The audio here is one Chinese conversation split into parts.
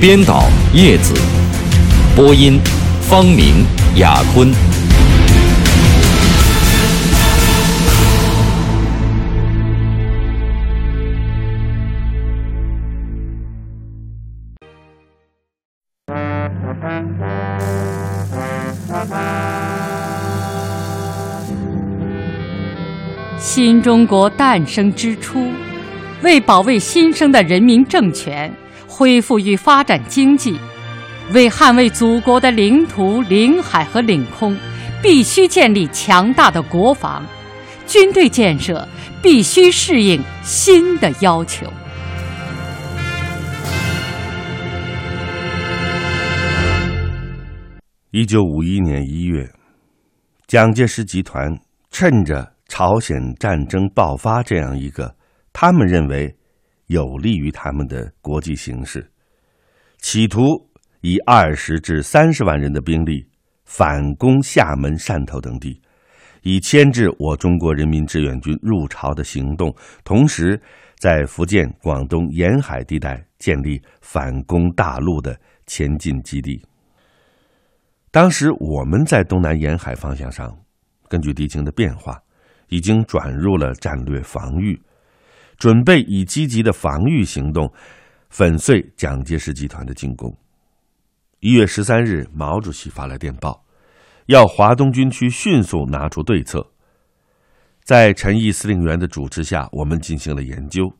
编导叶子，播音方明、雅坤。新中国诞生之初，为保卫新生的人民政权。恢复与发展经济，为捍卫祖国的领土、领海和领空，必须建立强大的国防。军队建设必须适应新的要求。一九五一年一月，蒋介石集团趁着朝鲜战争爆发这样一个他们认为。有利于他们的国际形势，企图以二十至三十万人的兵力反攻厦门、汕头等地，以牵制我中国人民志愿军入朝的行动。同时，在福建、广东沿海地带建立反攻大陆的前进基地。当时我们在东南沿海方向上，根据敌情的变化，已经转入了战略防御。准备以积极的防御行动粉碎蒋介石集团的进攻。一月十三日，毛主席发来电报，要华东军区迅速拿出对策。在陈毅司令员的主持下，我们进行了研究，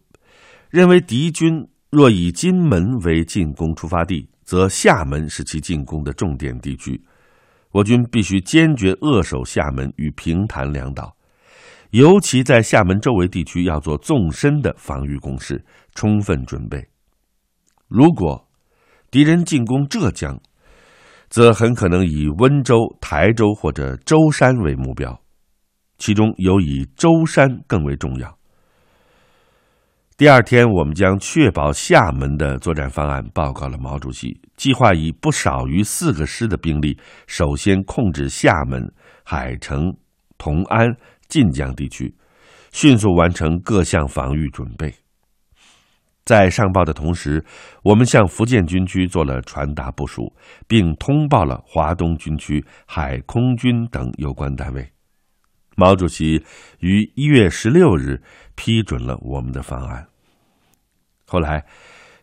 认为敌军若以金门为进攻出发地，则厦门是其进攻的重点地区，我军必须坚决扼守厦门与平潭两岛。尤其在厦门周围地区要做纵深的防御工事，充分准备。如果敌人进攻浙江，则很可能以温州、台州或者舟山为目标，其中尤以舟山更为重要。第二天，我们将确保厦门的作战方案报告了毛主席，计划以不少于四个师的兵力，首先控制厦门、海城、同安。晋江地区迅速完成各项防御准备。在上报的同时，我们向福建军区做了传达部署，并通报了华东军区海空军等有关单位。毛主席于一月十六日批准了我们的方案。后来，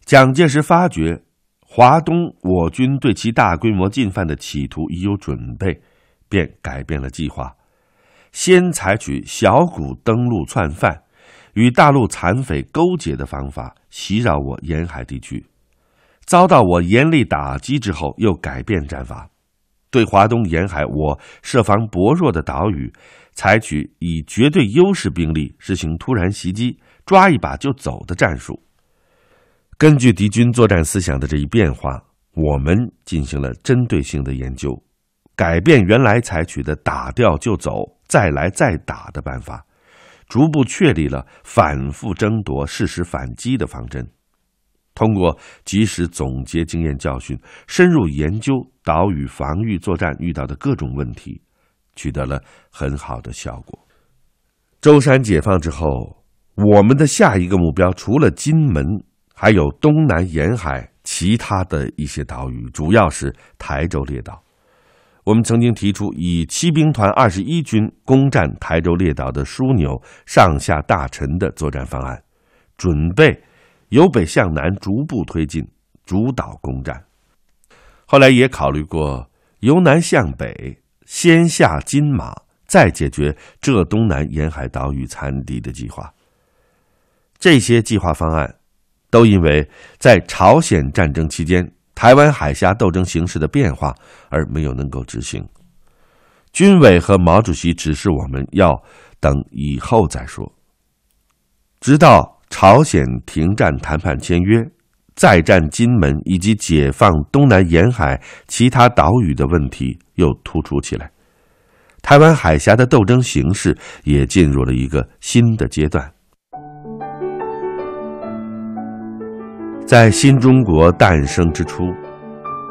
蒋介石发觉华东我军对其大规模进犯的企图已有准备，便改变了计划。先采取小股登陆窜犯，与大陆残匪勾结的方法袭扰我沿海地区，遭到我严厉打击之后，又改变战法，对华东沿海我设防薄弱的岛屿，采取以绝对优势兵力实行突然袭击、抓一把就走的战术。根据敌军作战思想的这一变化，我们进行了针对性的研究，改变原来采取的打掉就走。再来再打的办法，逐步确立了反复争夺、适时反击的方针。通过及时总结经验教训，深入研究岛屿防御作战遇到的各种问题，取得了很好的效果。舟山解放之后，我们的下一个目标除了金门，还有东南沿海其他的一些岛屿，主要是台州列岛。我们曾经提出以骑兵团二十一军攻占台州列岛的枢纽上下大陈的作战方案，准备由北向南逐步推进，主导攻占。后来也考虑过由南向北，先下金马，再解决浙东南沿海岛屿残敌的计划。这些计划方案，都因为在朝鲜战争期间。台湾海峡斗争形势的变化而没有能够执行，军委和毛主席指示我们要等以后再说，直到朝鲜停战谈判签约，再战金门以及解放东南沿海其他岛屿的问题又突出起来，台湾海峡的斗争形势也进入了一个新的阶段。在新中国诞生之初，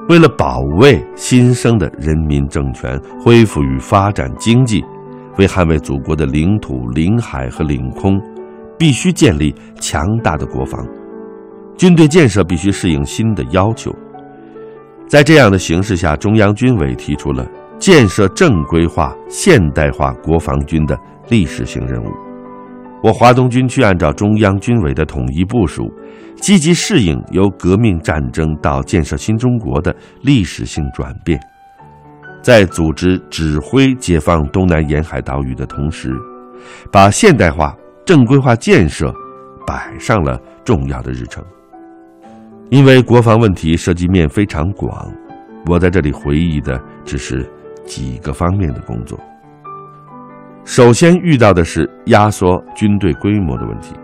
为了保卫新生的人民政权，恢复与发展经济，为捍卫祖国的领土、领海和领空，必须建立强大的国防。军队建设必须适应新的要求。在这样的形势下，中央军委提出了建设正规化、现代化国防军的历史性任务。我华东军区按照中央军委的统一部署。积极适应由革命战争到建设新中国的历史性转变，在组织指挥解放东南沿海岛屿的同时，把现代化、正规化建设摆上了重要的日程。因为国防问题涉及面非常广，我在这里回忆的只是几个方面的工作。首先遇到的是压缩军队规模的问题。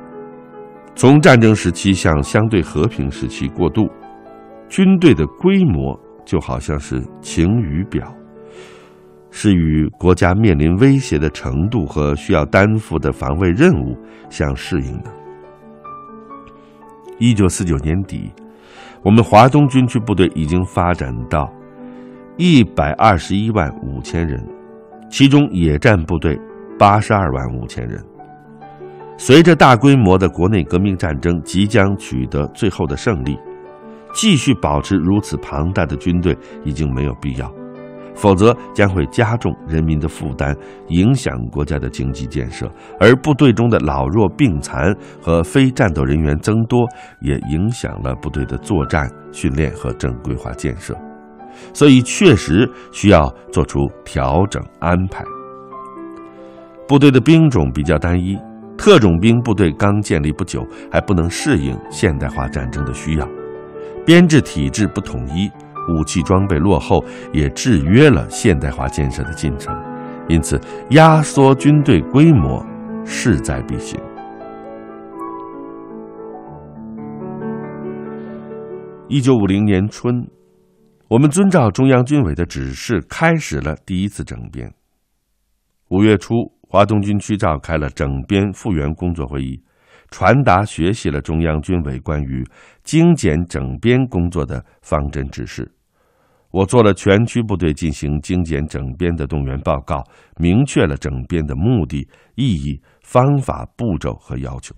从战争时期向相对和平时期过渡，军队的规模就好像是晴雨表，是与国家面临威胁的程度和需要担负的防卫任务相适应的。一九四九年底，我们华东军区部队已经发展到一百二十一万五千人，其中野战部队八十二万五千人。随着大规模的国内革命战争即将取得最后的胜利，继续保持如此庞大的军队已经没有必要，否则将会加重人民的负担，影响国家的经济建设。而部队中的老弱病残和非战斗人员增多，也影响了部队的作战训练和正规化建设，所以确实需要做出调整安排。部队的兵种比较单一。特种兵部队刚建立不久，还不能适应现代化战争的需要，编制体制不统一，武器装备落后，也制约了现代化建设的进程。因此，压缩军队规模势在必行。一九五零年春，我们遵照中央军委的指示，开始了第一次整编。五月初。华东军区召开了整编复员工作会议，传达学习了中央军委关于精简整编工作的方针指示。我做了全区部队进行精简整编的动员报告，明确了整编的目的、意义、方法、步骤和要求。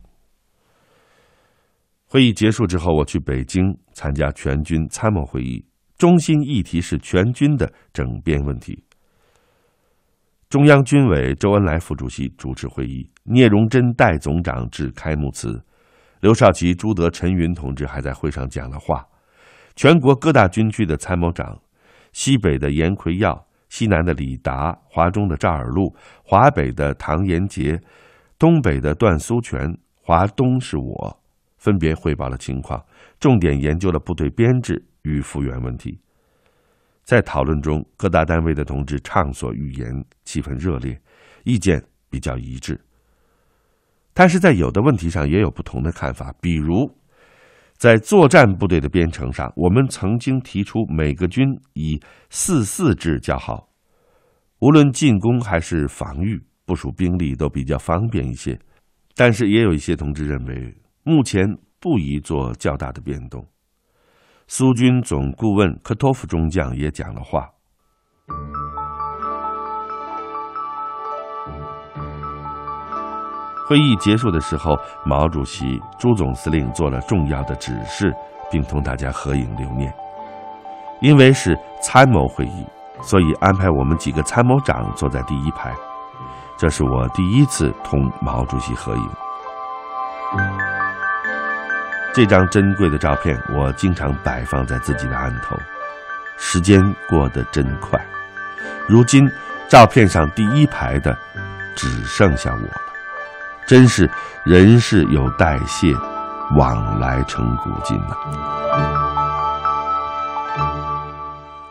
会议结束之后，我去北京参加全军参谋会议，中心议题是全军的整编问题。中央军委周恩来副主席主持会议，聂荣臻代总长致开幕词，刘少奇、朱德、陈云同志还在会上讲了话。全国各大军区的参谋长，西北的严奎耀，西南的李达，华中的赵尔陆，华北的唐延杰，东北的段苏全，华东是我，分别汇报了情况，重点研究了部队编制与复员问题。在讨论中，各大单位的同志畅所欲言，气氛热烈，意见比较一致。但是在有的问题上也有不同的看法，比如在作战部队的编程上，我们曾经提出每个军以四四制较好，无论进攻还是防御，部署兵力都比较方便一些。但是也有一些同志认为，目前不宜做较大的变动。苏军总顾问科托夫中将也讲了话。会议结束的时候，毛主席、朱总司令做了重要的指示，并同大家合影留念。因为是参谋会议，所以安排我们几个参谋长坐在第一排。这是我第一次同毛主席合影。这张珍贵的照片，我经常摆放在自己的案头。时间过得真快，如今照片上第一排的只剩下我了。真是人世有代谢，往来成古今呐。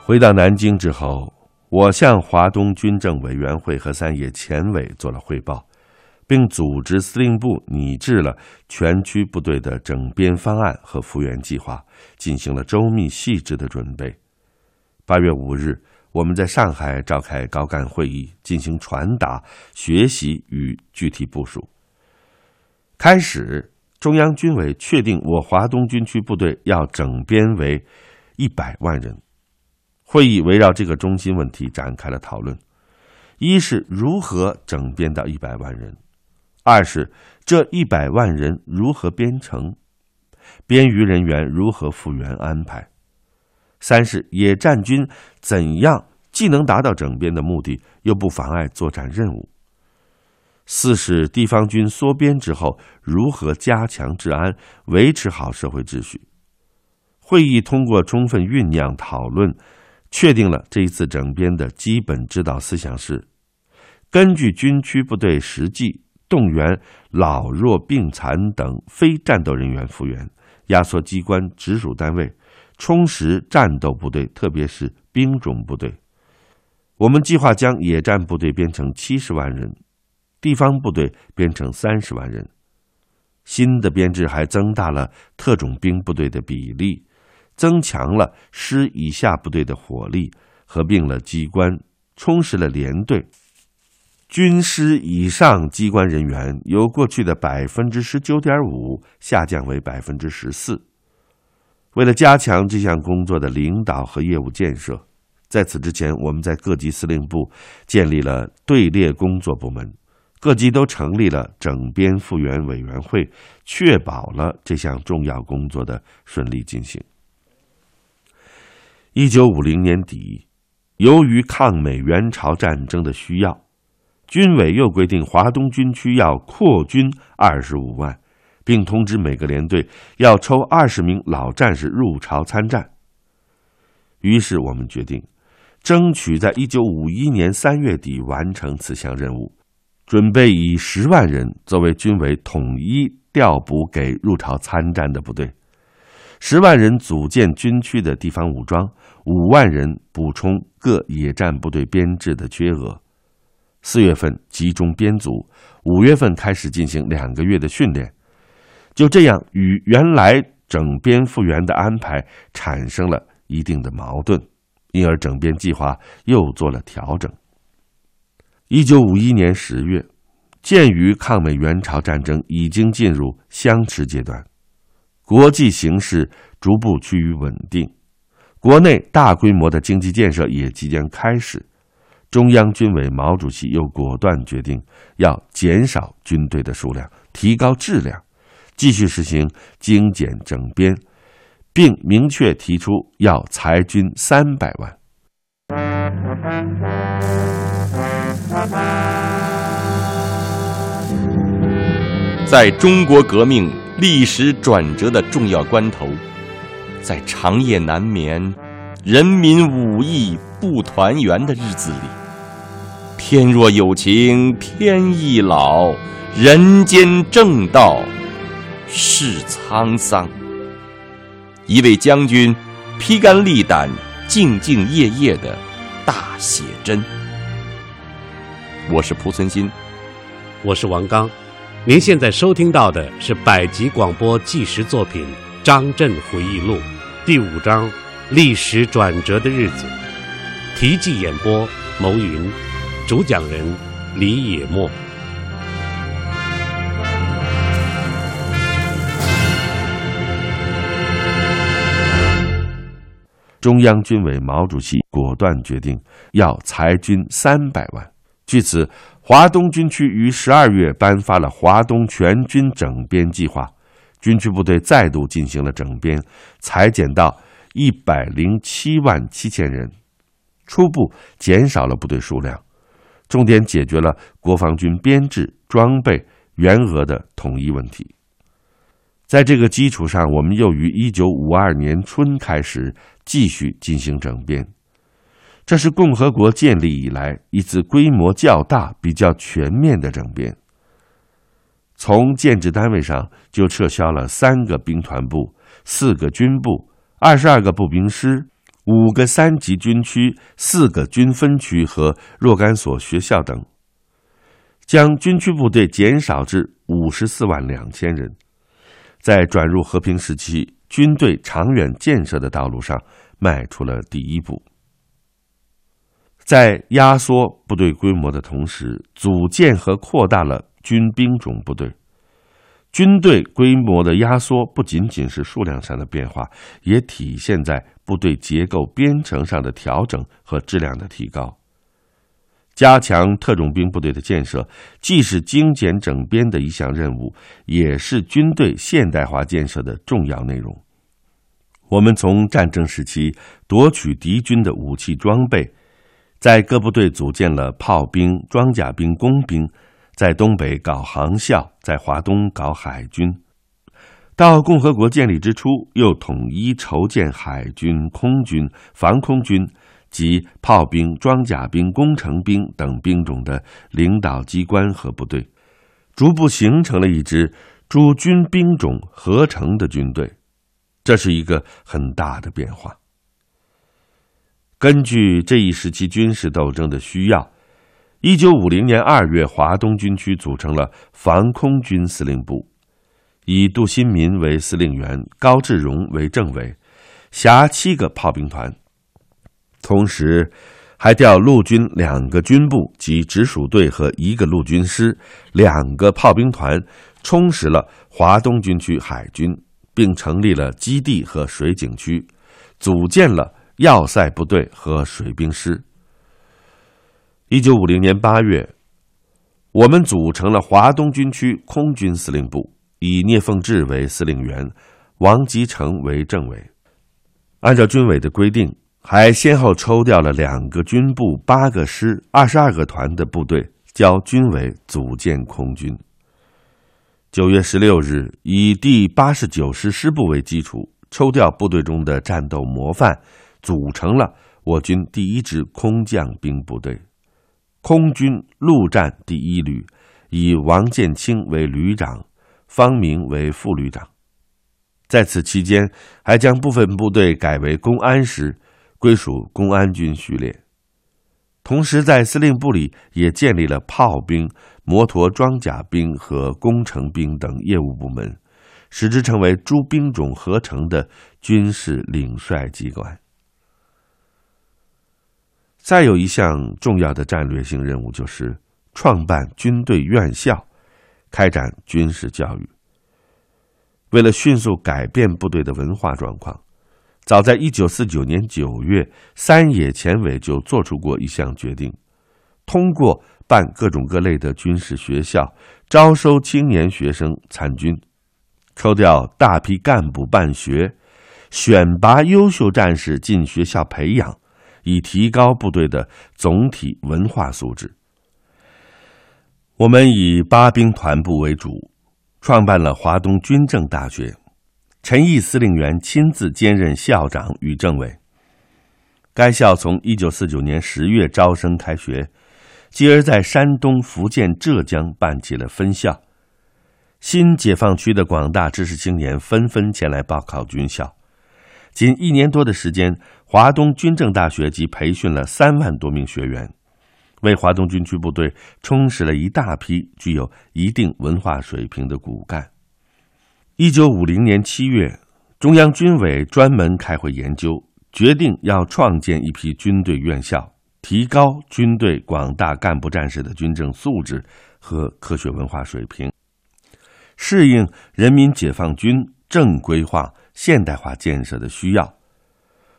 回到南京之后，我向华东军政委员会和三野前委做了汇报，并组织司令部拟制了全区部队的整编方案和复员计划，进行了周密细致的准备。八月五日，我们在上海召开高干会议，进行传达、学习与具体部署。开始，中央军委确定我华东军区部队要整编为一百万人。会议围绕这个中心问题展开了讨论：一是如何整编到一百万人。二是这一百万人如何编成，编余人员如何复员安排；三是野战军怎样既能达到整编的目的，又不妨碍作战任务；四是地方军缩编之后如何加强治安，维持好社会秩序。会议通过充分酝酿讨论，确定了这一次整编的基本指导思想是：根据军区部队实际。动员老弱病残等非战斗人员复员，压缩机关直属单位，充实战斗部队，特别是兵种部队。我们计划将野战部队编成七十万人，地方部队编成三十万人。新的编制还增大了特种兵部队的比例，增强了师以下部队的火力，合并了机关，充实了连队。军师以上机关人员由过去的百分之十九点五下降为百分之十四。为了加强这项工作的领导和业务建设，在此之前，我们在各级司令部建立了队列工作部门，各级都成立了整编复员委员会，确保了这项重要工作的顺利进行。一九五零年底，由于抗美援朝战争的需要。军委又规定，华东军区要扩军二十五万，并通知每个连队要抽二十名老战士入朝参战。于是，我们决定，争取在一九五一年三月底完成此项任务，准备以十万人作为军委统一调补给入朝参战的部队，十万人组建军区的地方武装，五万人补充各野战部队编制的缺额。四月份集中编组，五月份开始进行两个月的训练，就这样与原来整编复员的安排产生了一定的矛盾，因而整编计划又做了调整。一九五一年十月，鉴于抗美援朝战争已经进入相持阶段，国际形势逐步趋于稳定，国内大规模的经济建设也即将开始。中央军委毛主席又果断决定要减少军队的数量，提高质量，继续实行精简整编，并明确提出要裁军三百万。在中国革命历史转折的重要关头，在长夜难眠、人民武艺不团圆的日子里。天若有情天亦老，人间正道是沧桑。一位将军披肝沥胆、兢兢业业的大写真。我是蒲存昕，我是王刚。您现在收听到的是百集广播纪实作品《张震回忆录》第五章《历史转折的日子》，题记演播：牟云。主讲人李野墨。中央军委毛主席果断决定要裁军三百万。据此，华东军区于十二月颁发了华东全军整编计划，军区部队再度进行了整编，裁减到一百零七万七千人，初步减少了部队数量。重点解决了国防军编制、装备、员额的统一问题。在这个基础上，我们又于一九五二年春开始继续进行整编。这是共和国建立以来一次规模较大、比较全面的整编。从建制单位上就撤销了三个兵团部、四个军部、二十二个步兵师。五个三级军区、四个军分区和若干所学校等，将军区部队减少至五十四万两千人，在转入和平时期军队长远建设的道路上迈出了第一步。在压缩部队规模的同时，组建和扩大了军兵种部队。军队规模的压缩不仅仅是数量上的变化，也体现在部队结构编程上的调整和质量的提高。加强特种兵部队的建设，既是精简整编的一项任务，也是军队现代化建设的重要内容。我们从战争时期夺取敌军的武器装备，在各部队组建了炮兵、装甲兵、工兵。在东北搞航校，在华东搞海军，到共和国建立之初，又统一筹建海军、空军、防空军及炮兵、装甲兵、工程兵等兵种的领导机关和部队，逐步形成了一支诸军兵种合成的军队。这是一个很大的变化。根据这一时期军事斗争的需要。一九五零年二月，华东军区组成了防空军司令部，以杜新民为司令员，高志荣为政委，辖七个炮兵团，同时还调陆军两个军部及直属队和一个陆军师，两个炮兵团，充实了华东军区海军，并成立了基地和水警区，组建了要塞部队和水兵师。一九五零年八月，我们组成了华东军区空军司令部，以聂凤智为司令员，王吉成为政委。按照军委的规定，还先后抽调了两个军部、八个师、二十二个团的部队，交军委组建空军。九月十六日，以第八十九师师部为基础，抽调部队中的战斗模范，组成了我军第一支空降兵部队。空军陆战第一旅以王建清为旅长，方明为副旅长。在此期间，还将部分部队改为公安师，归属公安军序列。同时，在司令部里也建立了炮兵、摩托装甲兵和工程兵等业务部门，使之成为诸兵种合成的军事领帅机关。再有一项重要的战略性任务，就是创办军队院校，开展军事教育。为了迅速改变部队的文化状况，早在一九四九年九月，三野前委就做出过一项决定：通过办各种各类的军事学校，招收青年学生参军，抽调大批干部办学，选拔优秀战士进学校培养。以提高部队的总体文化素质。我们以八兵团部为主，创办了华东军政大学，陈毅司令员亲自兼任校长与政委。该校从一九四九年十月招生开学，继而在山东、福建、浙江办起了分校。新解放区的广大知识青年纷纷前来报考军校。仅一年多的时间，华东军政大学即培训了三万多名学员，为华东军区部队充实了一大批具有一定文化水平的骨干。一九五零年七月，中央军委专门开会研究，决定要创建一批军队院校，提高军队广大干部战士的军政素质和科学文化水平，适应人民解放军正规化。现代化建设的需要，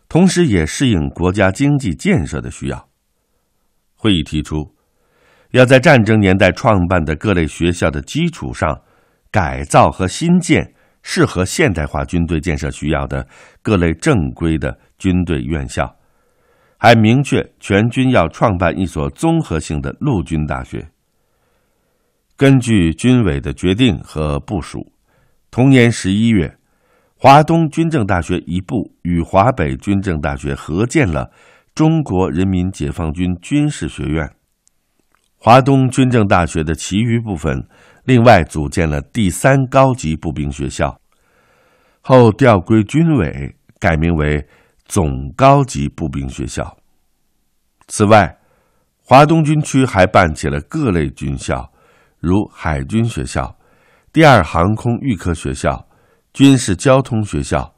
同时也适应国家经济建设的需要。会议提出，要在战争年代创办的各类学校的基础上，改造和新建适合现代化军队建设需要的各类正规的军队院校，还明确全军要创办一所综合性的陆军大学。根据军委的决定和部署，同年十一月。华东军政大学一部与华北军政大学合建了中国人民解放军军事学院。华东军政大学的其余部分，另外组建了第三高级步兵学校，后调归军委，改名为总高级步兵学校。此外，华东军区还办起了各类军校，如海军学校、第二航空预科学校、军事交通学校、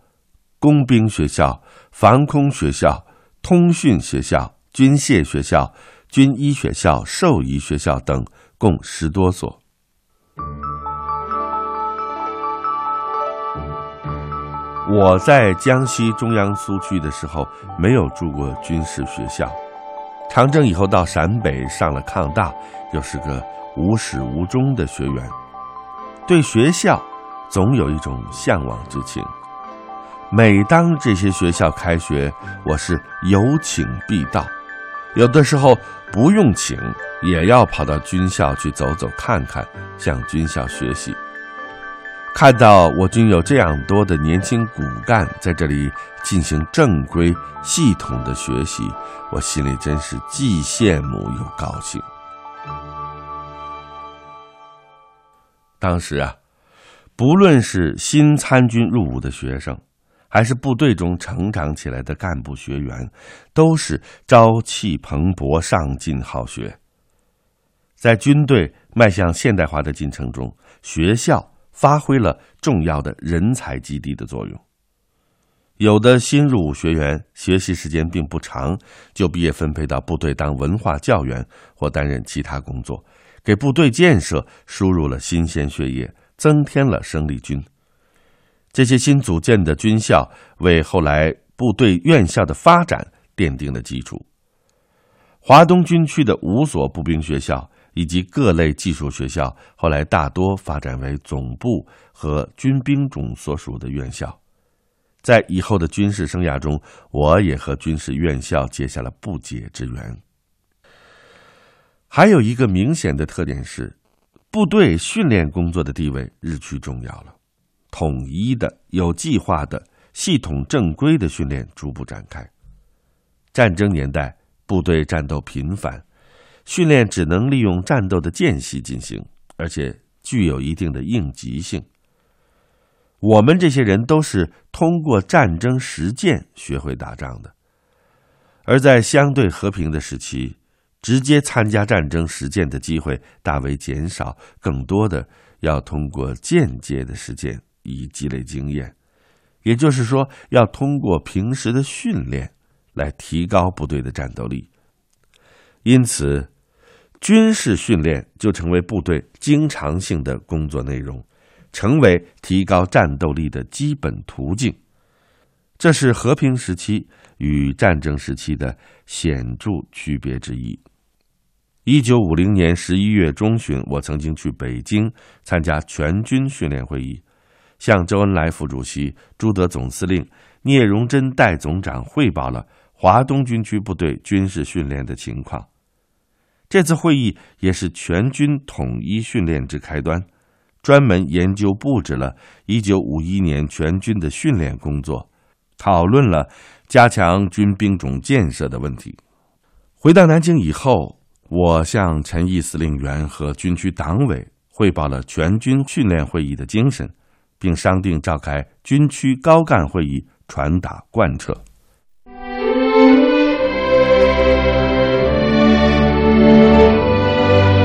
工兵学校、防空学校、通讯学校、军械学校、军医学校、兽医学校等，共十多所。我在江西中央苏区的时候，没有住过军事学校。长征以后到陕北上了抗大，又是个无始无终的学员，对学校总有一种向往之情。每当这些学校开学，我是有请必到，有的时候不用请，也要跑到军校去走走看看，向军校学习。看到我军有这样多的年轻骨干在这里进行正规、系统的学习，我心里真是既羡慕又高兴。当时啊，不论是新参军入伍的学生，还是部队中成长起来的干部学员，都是朝气蓬勃、上进好学。在军队迈向现代化的进程中，学校。发挥了重要的人才基地的作用。有的新入伍学员学习时间并不长，就毕业分配到部队当文化教员或担任其他工作，给部队建设输入了新鲜血液，增添了生力军。这些新组建的军校为后来部队院校的发展奠定了基础。华东军区的五所步兵学校。以及各类技术学校，后来大多发展为总部和军兵种所属的院校。在以后的军事生涯中，我也和军事院校结下了不解之缘。还有一个明显的特点是，部队训练工作的地位日趋重要了，统一的、有计划的、系统正规的训练逐步展开。战争年代，部队战斗频繁。训练只能利用战斗的间隙进行，而且具有一定的应急性。我们这些人都是通过战争实践学会打仗的，而在相对和平的时期，直接参加战争实践的机会大为减少，更多的要通过间接的实践以积累经验。也就是说，要通过平时的训练来提高部队的战斗力。因此。军事训练就成为部队经常性的工作内容，成为提高战斗力的基本途径。这是和平时期与战争时期的显著区别之一。一九五零年十一月中旬，我曾经去北京参加全军训练会议，向周恩来副主席、朱德总司令、聂荣臻代总长汇报了华东军区部队军事训练的情况。这次会议也是全军统一训练之开端，专门研究布置了1951年全军的训练工作，讨论了加强军兵种建设的问题。回到南京以后，我向陈毅司令员和军区党委汇报了全军训练会议的精神，并商定召开军区高干会议，传达贯彻。